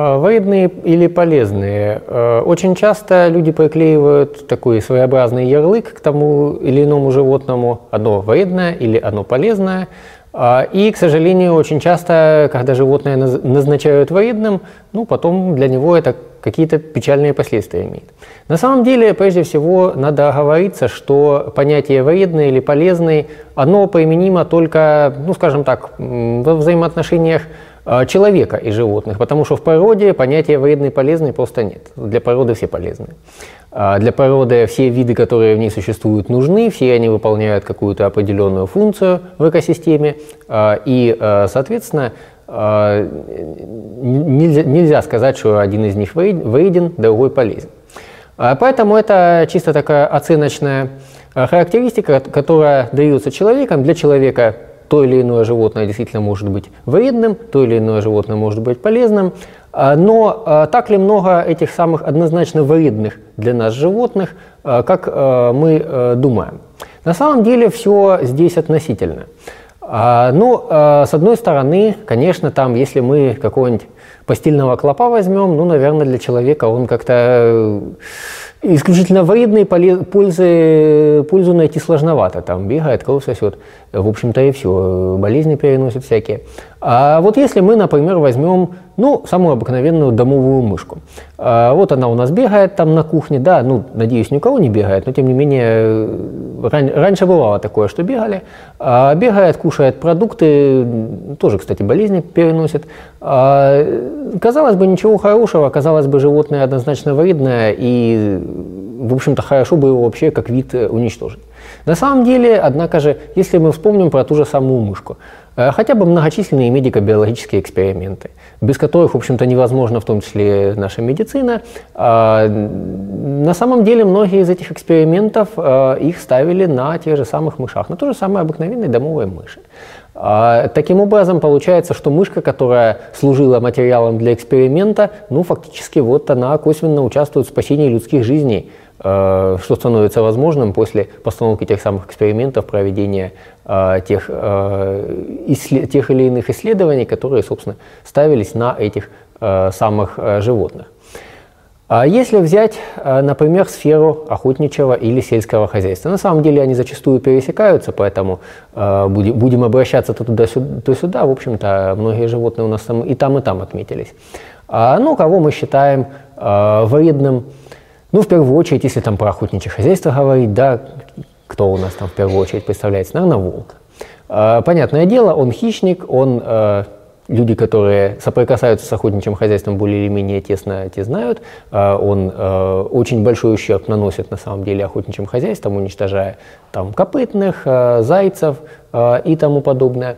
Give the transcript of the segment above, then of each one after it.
А, вредные или полезные? А, очень часто люди приклеивают такой своеобразный ярлык к тому или иному животному. Одно вредное или одно полезное. А, и, к сожалению, очень часто, когда животное назначают вредным, ну, потом для него это какие-то печальные последствия имеет. На самом деле, прежде всего, надо оговориться, что понятие вредный или полезный, оно применимо только, ну, скажем так, во взаимоотношениях человека и животных, потому что в природе понятия вредный и полезный просто нет. Для природы все полезны. А, для природы все виды, которые в ней существуют, нужны, все они выполняют какую-то определенную функцию в экосистеме, а, и, соответственно, нельзя, нельзя сказать, что один из них вреден, другой полезен. Поэтому это чисто такая оценочная характеристика, которая дается человеком. Для человека то или иное животное действительно может быть вредным, то или иное животное может быть полезным. А, но а, так ли много этих самых однозначно вредных для нас животных, а, как мы думаем? На самом деле все здесь относительно. Ну, с одной стороны, конечно, там, если мы какого-нибудь постельного клопа возьмем, ну, наверное, для человека он как-то э, исключительно вредные, пользы, пользу найти сложновато. Там бегает, кровь сосет. В общем-то и все. Болезни переносят всякие. А вот если мы, например, возьмем, ну, самую обыкновенную домовую мышку. А вот она у нас бегает там на кухне, да, ну, надеюсь, ни у кого не бегает, но тем не менее, ран, раньше бывало такое, что бегали. А бегает, кушает продукты, тоже, кстати, болезни переносит. А, казалось бы, ничего хорошего, казалось бы, животное однозначно вредное, и, в общем-то, хорошо бы его вообще как вид уничтожить. На самом деле, однако же, если мы вспомним про ту же самую мышку, э, хотя бы многочисленные медико-биологические эксперименты, без которых, в общем-то, невозможно в том числе наша медицина, а, на самом деле многие из этих экспериментов э, их ставили на тех же самых мышах, на то же самое обыкновенные домовые мыши. А, таким образом, получается, что мышка, которая служила материалом для эксперимента, ну, фактически вот она косвенно участвует в спасении людских жизней. Э, что становится возможным после постановки тех самых экспериментов, проведения э, тех, э, тех или иных исследований, которые, собственно, ставились на этих самых животных. А если взять, например, сферу охотничьего или сельского хозяйства, на самом деле они зачастую пересекаются, поэтому будем обращаться то туда, то сюда. В общем-то, многие животные у нас там и там, и там отметились. А, ну, кого мы считаем вредным ну, в первую очередь, если там про охотничье хозяйство говорить, да, кто у нас там в первую очередь представляется? Наверное, волк. Понятное дело, он хищник, он э, люди, которые соприкасаются с охотничьим хозяйством более или менее тесно, те знают. А, он э, очень большой ущерб наносит на самом деле охотничьим хозяйством, уничтожая там копытных, э, зайцев и тому подобное.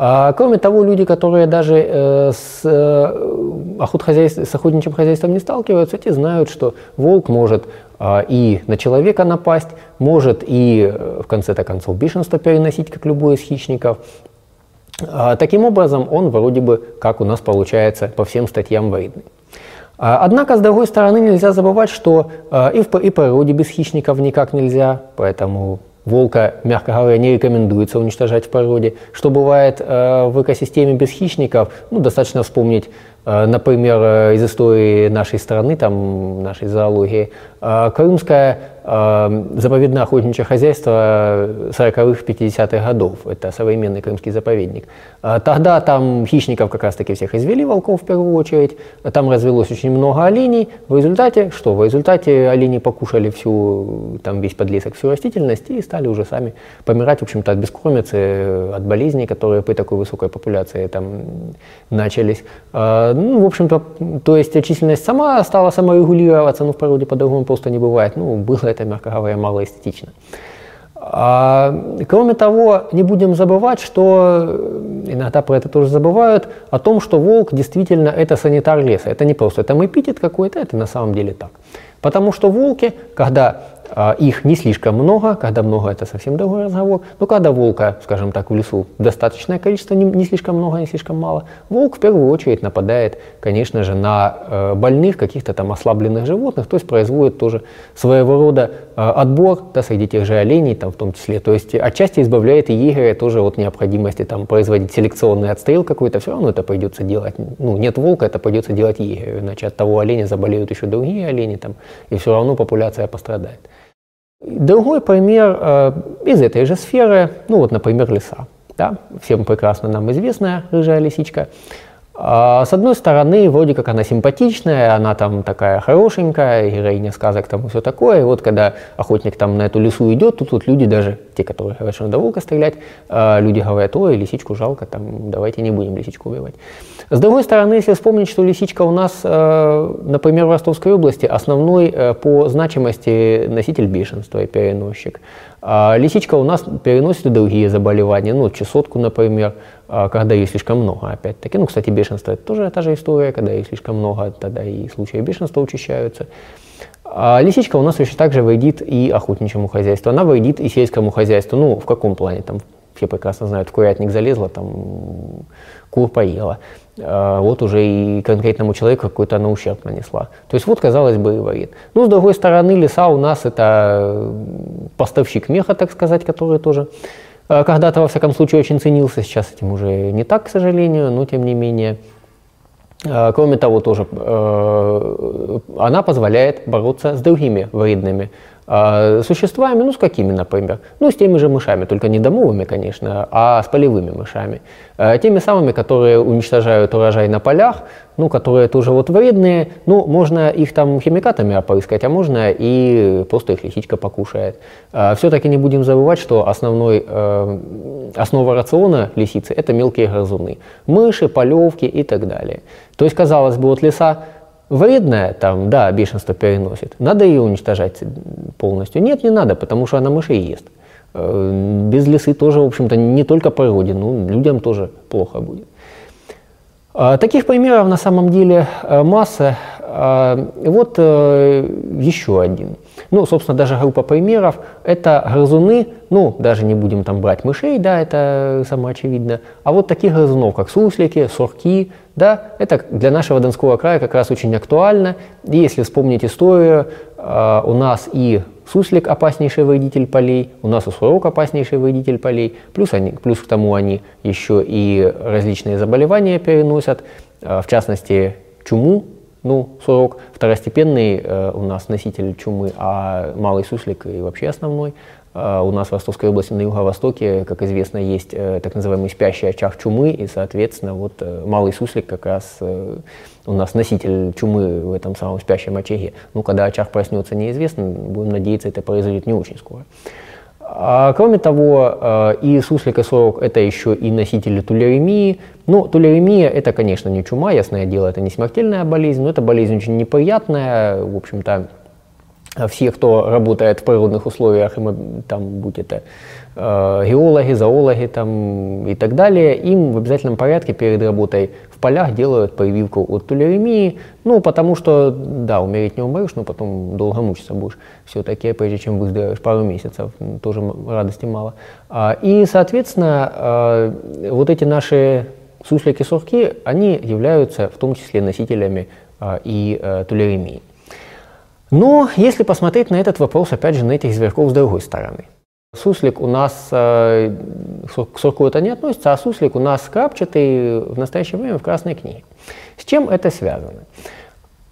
А, кроме того, люди, которые даже э, с, э, с охотничьим хозяйством не сталкиваются, те знают, что волк может э, и на человека напасть, может и, э, в конце-то концов, бешенство переносить, как любой из хищников. А, таким образом, он вроде бы, как у нас получается, по всем статьям вредный. А, однако, с другой стороны, нельзя забывать, что э, и в природе без хищников никак нельзя, поэтому волка, мягко говоря, не рекомендуется уничтожать в природе. Что бывает в экосистеме без хищников, ну, достаточно вспомнить например, э, из истории нашей страны, там, нашей зоологии, Крымское заповедное охотничье хозяйство 40-х, 50-х годов. Это современный крымский заповедник. Тогда там хищников как раз-таки всех извели, волков в первую очередь. Там развелось очень много оленей. В результате что? В результате олени покушали всю, там весь подлесок, всю растительность и стали уже сами помирать, в общем-то, от бескормицы, от болезней, которые при такой высокой популяции там начались. Ну, в общем-то, то есть численность сама стала саморегулироваться, но в природе по-другому просто не бывает. Ну, было это, мягко говоря, мало эстетично. А, кроме того, не будем забывать, что иногда про это тоже забывают, о том, что волк действительно это санитар леса. Это не просто там эпитет какой-то, это на самом деле так. Потому что волки, когда их не слишком много, когда много, это совсем другой разговор. Но когда волка, скажем так, в лесу достаточное количество, не, не слишком много, не слишком мало, волк в первую очередь нападает, конечно же, на э, больных, каких-то там ослабленных животных, то есть производит тоже своего рода э, отбор да, среди тех же оленей там, в том числе. То есть отчасти избавляет и егеря тоже от необходимости там, производить селекционный отстрел какой-то, все равно это придется делать. Ну, нет волка, это придется делать егерю, иначе от того оленя заболеют еще другие олени, там, и все равно популяция пострадает. Другой пример э, из этой же сферы, ну вот, например, леса. Да? Всем прекрасно нам известная рыжая лисичка. А, с одной стороны, вроде как она симпатичная, она там такая хорошенькая, героиня сказок там и все такое. И вот когда охотник там на эту лесу идет, тут вот люди даже, те, которые говорят, что надо волка стрелять, а, люди говорят, ой, лисичку жалко, там, давайте не будем лисичку убивать. С другой стороны, если вспомнить, что лисичка у нас, э, например, в Ростовской области основной э, по значимости носитель бешенства и переносчик. А лисичка у нас переносит и другие заболевания, ну, чесотку, например, а, когда ее слишком много, опять-таки. Ну, кстати, бешенство – это тоже та же история, когда ее слишком много, тогда и случаи бешенства учащаются. А лисичка у нас точно так же вредит и охотничьему хозяйству, она вредит и сельскому хозяйству. Ну, в каком плане? Там все прекрасно знают, в курятник залезла, там кур поела. А вот уже и конкретному человеку какой-то она ущерб нанесла. То есть вот, казалось бы, и вредит. Ну, с другой стороны, леса у нас это поставщик меха, так сказать, который тоже Э, когда-то, во всяком случае, очень ценился, сейчас этим уже не так, к сожалению, но тем не менее. Э, кроме того, тоже э, она позволяет бороться с другими вредными а, существами, ну с какими, например? Ну с теми же мышами, только не домовыми, конечно, а с полевыми мышами. А, теми самыми, которые уничтожают урожай на полях, ну, которые тоже вот вредные, ну, можно их там химикатами опрыскать, а можно и просто их лисичка покушает. А, Все-таки не будем забывать, что основной, э, основа рациона лисицы – это мелкие грызуны. Мыши, полевки и так далее. То есть, казалось бы, вот леса вредная, там, да, бешенство переносит, надо ее уничтожать полностью. Нет, не надо, потому что она мышей ест. Э, без лесы тоже, в общем-то, не только природе, но людям тоже плохо будет. А, таких примеров на самом деле э, масса. А, вот э, еще один. Ну, собственно, даже группа примеров – это грызуны, ну, даже не будем там брать мышей, да, это самоочевидно, а вот таких грызунов, как суслики, сурки, да, это для нашего Донского края как раз очень актуально. И если вспомнить историю, а, у нас и суслик опаснейший вредитель полей, у нас и сурок опаснейший вредитель полей, плюс, они, плюс к тому они еще и различные заболевания переносят, а, в частности, чуму, ну, сурок второстепенный э, у нас носитель чумы, а малый суслик и вообще основной. Э, у нас в Ростовской области на юго-востоке, как известно, есть э, так называемый спящий очаг чумы, и, соответственно, вот э, малый суслик как раз э, у нас носитель чумы в этом самом спящем очаге. Ну, когда очаг проснется, неизвестно, будем надеяться, это произойдет не очень скоро. А, кроме того, и суслик, и сорок – это еще и носители тулеремии. Ну, тулеремия – это, конечно, не чума, ясное дело, это не смертельная болезнь, но это болезнь очень неприятная, в общем-то, все, кто работает в природных условиях, и там, будь это э, геологи, зоологи там, и так далее, им в обязательном порядке перед работой в полях делают прививку от тулеремии, ну, потому что, да, умереть не умрешь, но потом долго мучиться будешь все-таки, прежде чем выздоровеешь пару месяцев, тоже радости мало. А, и, соответственно, э, вот эти наши суслики-сурки, они являются в том числе носителями э, и э, тулеремии. Но если посмотреть на этот вопрос, опять же, на этих зверьков с другой стороны. Суслик у нас э, к сурку это не относится, а суслик у нас крапчатый в настоящее время в Красной книге. С чем это связано?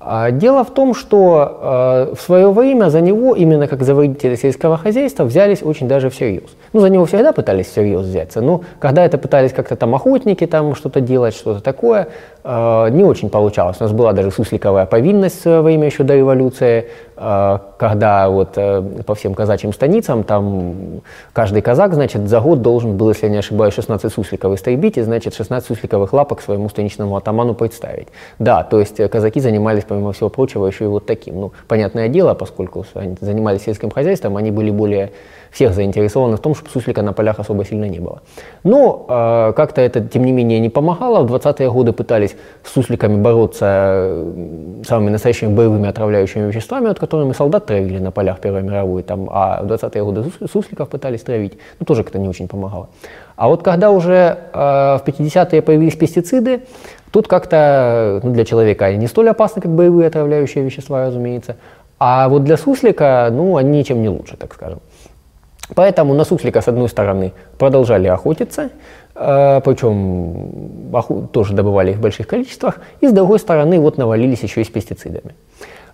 А, дело в том, что э, в свое время за него, именно как за водителя сельского хозяйства, взялись очень даже всерьез. Ну, за него всегда пытались всерьез взяться, но когда это пытались как-то там охотники там что-то делать, что-то такое, не очень получалось. У нас была даже сусликовая повинность в свое время еще до революции, э, когда вот э, по всем казачьим станицам там каждый казак, значит, за год должен был, если я не ошибаюсь, 16 сусликов истребить, и, значит, 16 сусликовых лапок своему станичному атаману представить. Да, то есть казаки занимались помимо всего прочего, еще и вот таким. Ну, понятное дело, поскольку они занимались сельским хозяйством, они были более всех заинтересованы в том, чтобы суслика на полях особо сильно не было. Но э, как-то это, тем не менее, не помогало. В 20-е годы пытались с сусликами бороться самыми настоящими боевыми отравляющими веществами, вот, которыми солдат травили на полях Первой мировой, там, а в 20-е годы сусликов пытались травить. Ну, тоже как-то не очень помогало. А вот когда уже э, в 50-е появились пестициды, тут как-то ну, для человека они не столь опасны, как боевые отравляющие вещества, разумеется. А вот для суслика, ну, они ничем не лучше, так скажем. Поэтому на суслика, с одной стороны, продолжали охотиться, э, причем тоже добывали их в больших количествах, и с другой стороны вот навалились еще и с пестицидами.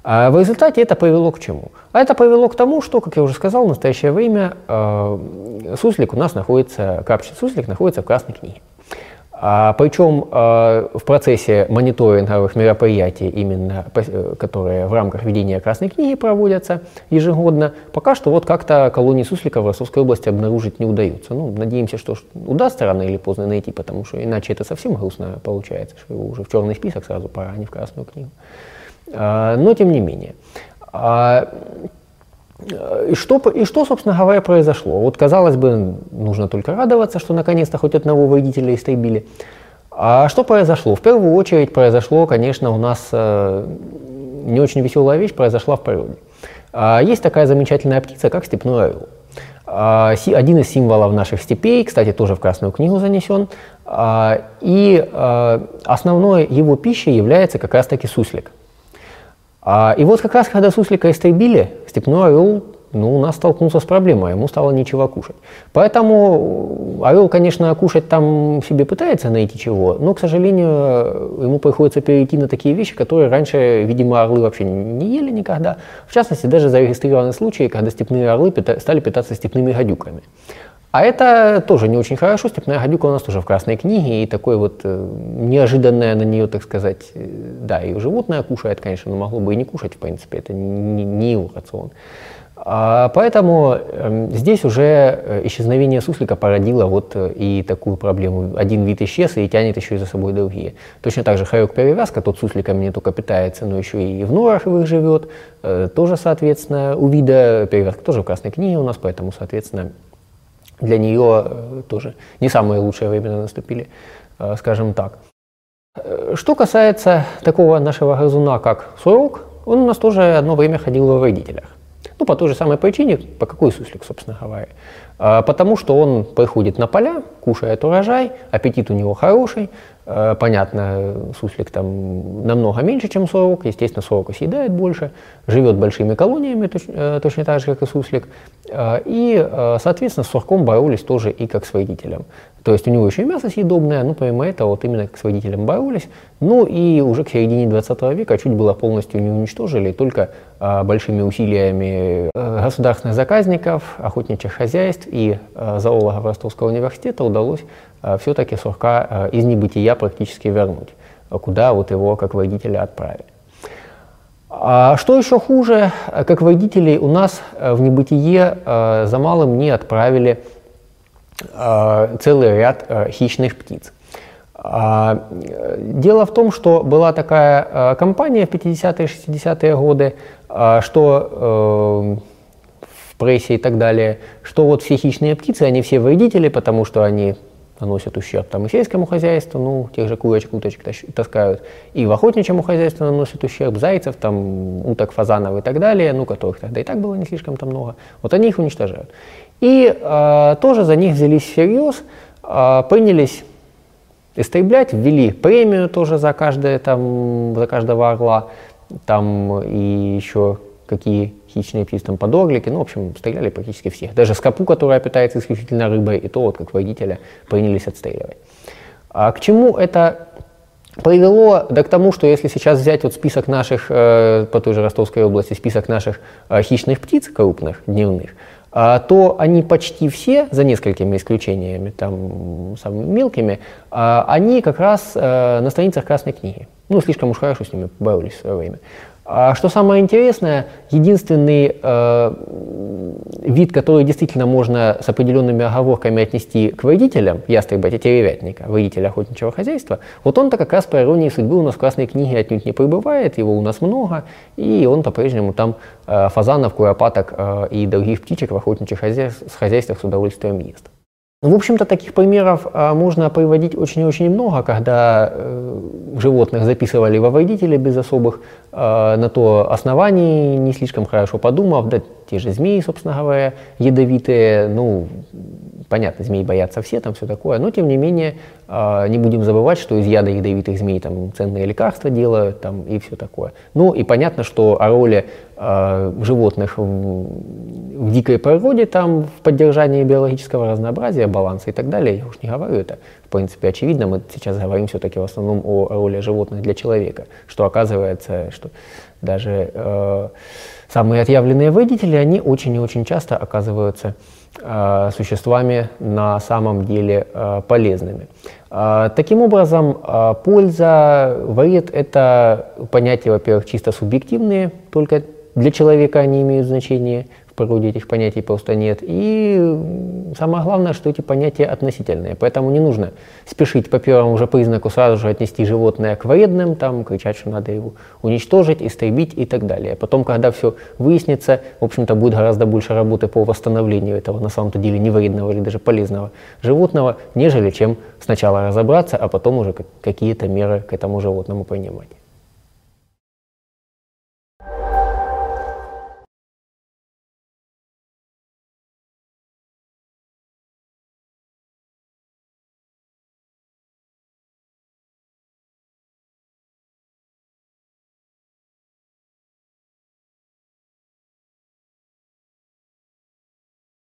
А в результате это привело к чему? А это привело к тому, что, как я уже сказал, в настоящее время э, суслик у нас находится, капчий суслик находится в Красной книге. А, причем а, в процессе мониторинговых мероприятий, именно э, которые в рамках ведения Красной книги проводятся ежегодно, пока что вот как-то колонии сусликов в Ростовской области обнаружить не удается. Ну, надеемся, что удастся рано или поздно найти, потому что иначе это совсем грустно получается, что его уже в черный список сразу пора, а не в Красную книгу. А, но тем не менее. А, и что, и что, собственно говоря, произошло? Вот, казалось бы, нужно только радоваться, что наконец-то хоть одного водителя истребили. А что произошло? В первую очередь произошло, конечно, у нас э, не очень веселая вещь произошла в природе. А, есть такая замечательная птица, как степной орел. А, один из символов наших степей, кстати, тоже в Красную книгу занесен. А, и а, основной его пищей является как раз-таки суслик – а, и вот как раз, когда суслика истребили, степной орел ну, у нас столкнулся с проблемой, ему стало нечего кушать. Поэтому орел, конечно, кушать там себе пытается найти чего, но, к сожалению, ему приходится перейти на такие вещи, которые раньше, видимо, орлы вообще не ели никогда. В частности, даже зарегистрированы случаи, когда степные орлы стали питаться степными гадюками. А это тоже не очень хорошо. Степная гадюка у нас тоже в Красной книге, и такое вот э, неожиданное на нее, так сказать, э, да, и животное кушает, конечно, но могло бы и не кушать, в принципе, это не, не его рацион. А, поэтому э, здесь уже э, исчезновение суслика породило вот и такую проблему. Один вид исчез и тянет еще и за собой другие. Точно так же хорек-перевязка, тот сусликами не только питается, но еще и в норах их живет. Э, тоже, соответственно, у вида перевязка тоже в Красной книге у нас, поэтому, соответственно, для нее э, тоже не самые лучшие времена наступили, э, скажем так. Э, что касается такого нашего грызуна, как сурок, он у нас тоже одно время ходил в родителях. Ну, по той же самой причине, по какой суслик, собственно говоря. Потому что он приходит на поля, кушает урожай, аппетит у него хороший, понятно, суслик там намного меньше, чем сорок, естественно, сорока съедает больше, живет большими колониями, э, точно так же, как и суслик, э, и, соответственно, с сурком боролись тоже и как с вредителем. То есть у него еще и мясо съедобное, но помимо этого вот именно как с водителем боролись. Ну и уже к середине 20 века чуть было полностью не уничтожили, только а, большими усилиями государственных заказников, охотничьих хозяйств и а, зоологов Ростовского университета удалось а, все-таки сурка а, из небытия практически вернуть, куда вот его как водителя отправили. А что еще хуже, как водителей у нас в небытие за малым не отправили целый ряд хищных птиц. Дело в том, что была такая компания в 50-е 60-е годы, что в прессе и так далее, что вот все хищные птицы, они все вредители, потому что они наносят ущерб там и сельскому хозяйству, ну, тех же курочек, уточек таскают, и в охотничьему хозяйству наносят ущерб, зайцев, там, уток, фазанов и так далее, ну, которых тогда и так было не слишком там много, вот они их уничтожают. И э, тоже за них взялись всерьез, э, принялись истреблять, ввели премию тоже за, каждое, там, за каждого орла, там и еще какие хищные птицы, там подорлики, ну, в общем, стреляли практически всех. Даже скопу, которая питается исключительно рыбой, и то вот как водителя принялись отстреливать. А к чему это привело? Да к тому, что если сейчас взять вот список наших, э, по той же Ростовской области, список наших э, хищных птиц крупных, дневных, э, то они почти все, за несколькими исключениями, там, самыми мелкими, э, они как раз э, на страницах Красной книги. Ну, слишком уж хорошо с ними боролись в свое время. А что самое интересное, единственный э, вид, который действительно можно с определенными оговорками отнести к вредителям, ястреба тетеревятника, вредителя охотничьего хозяйства, вот он-то как раз по иронии судьбы у нас в Красной книге отнюдь не пребывает, его у нас много, и он по-прежнему там э, фазанов, куропаток э, и других птичек в охотничьих хозяйствах с удовольствием ест. Ну, в общем-то, таких примеров а, можно приводить очень-очень много, когда э, животных записывали во вредители без особых э, на то оснований, не слишком хорошо подумав, да те же змеи, собственно говоря, ядовитые, ну, понятно, змей боятся все, там все такое, но тем не менее э, не будем забывать, что из яда ядовитых змей там ценные лекарства делают там и все такое. Ну и понятно, что о роли э, животных в, в дикой природе, там, в поддержании биологического разнообразия, баланса и так далее, я уж не говорю, это, в принципе, очевидно. Мы сейчас говорим все-таки в основном о роли животных для человека, что оказывается, что даже э, самые отъявленные вредители, они очень и очень часто оказываются э, существами на самом деле э, полезными. Э, таким образом, э, польза, вред – это понятия, во-первых, чисто субъективные, только для человека они имеют значение, природе этих понятий просто нет. И самое главное, что эти понятия относительные. Поэтому не нужно спешить по первому же признаку сразу же отнести животное к вредным, там, кричать, что надо его уничтожить, истребить и так далее. Потом, когда все выяснится, в общем-то, будет гораздо больше работы по восстановлению этого на самом-то деле невредного или даже полезного животного, нежели чем сначала разобраться, а потом уже какие-то меры к этому животному принимать.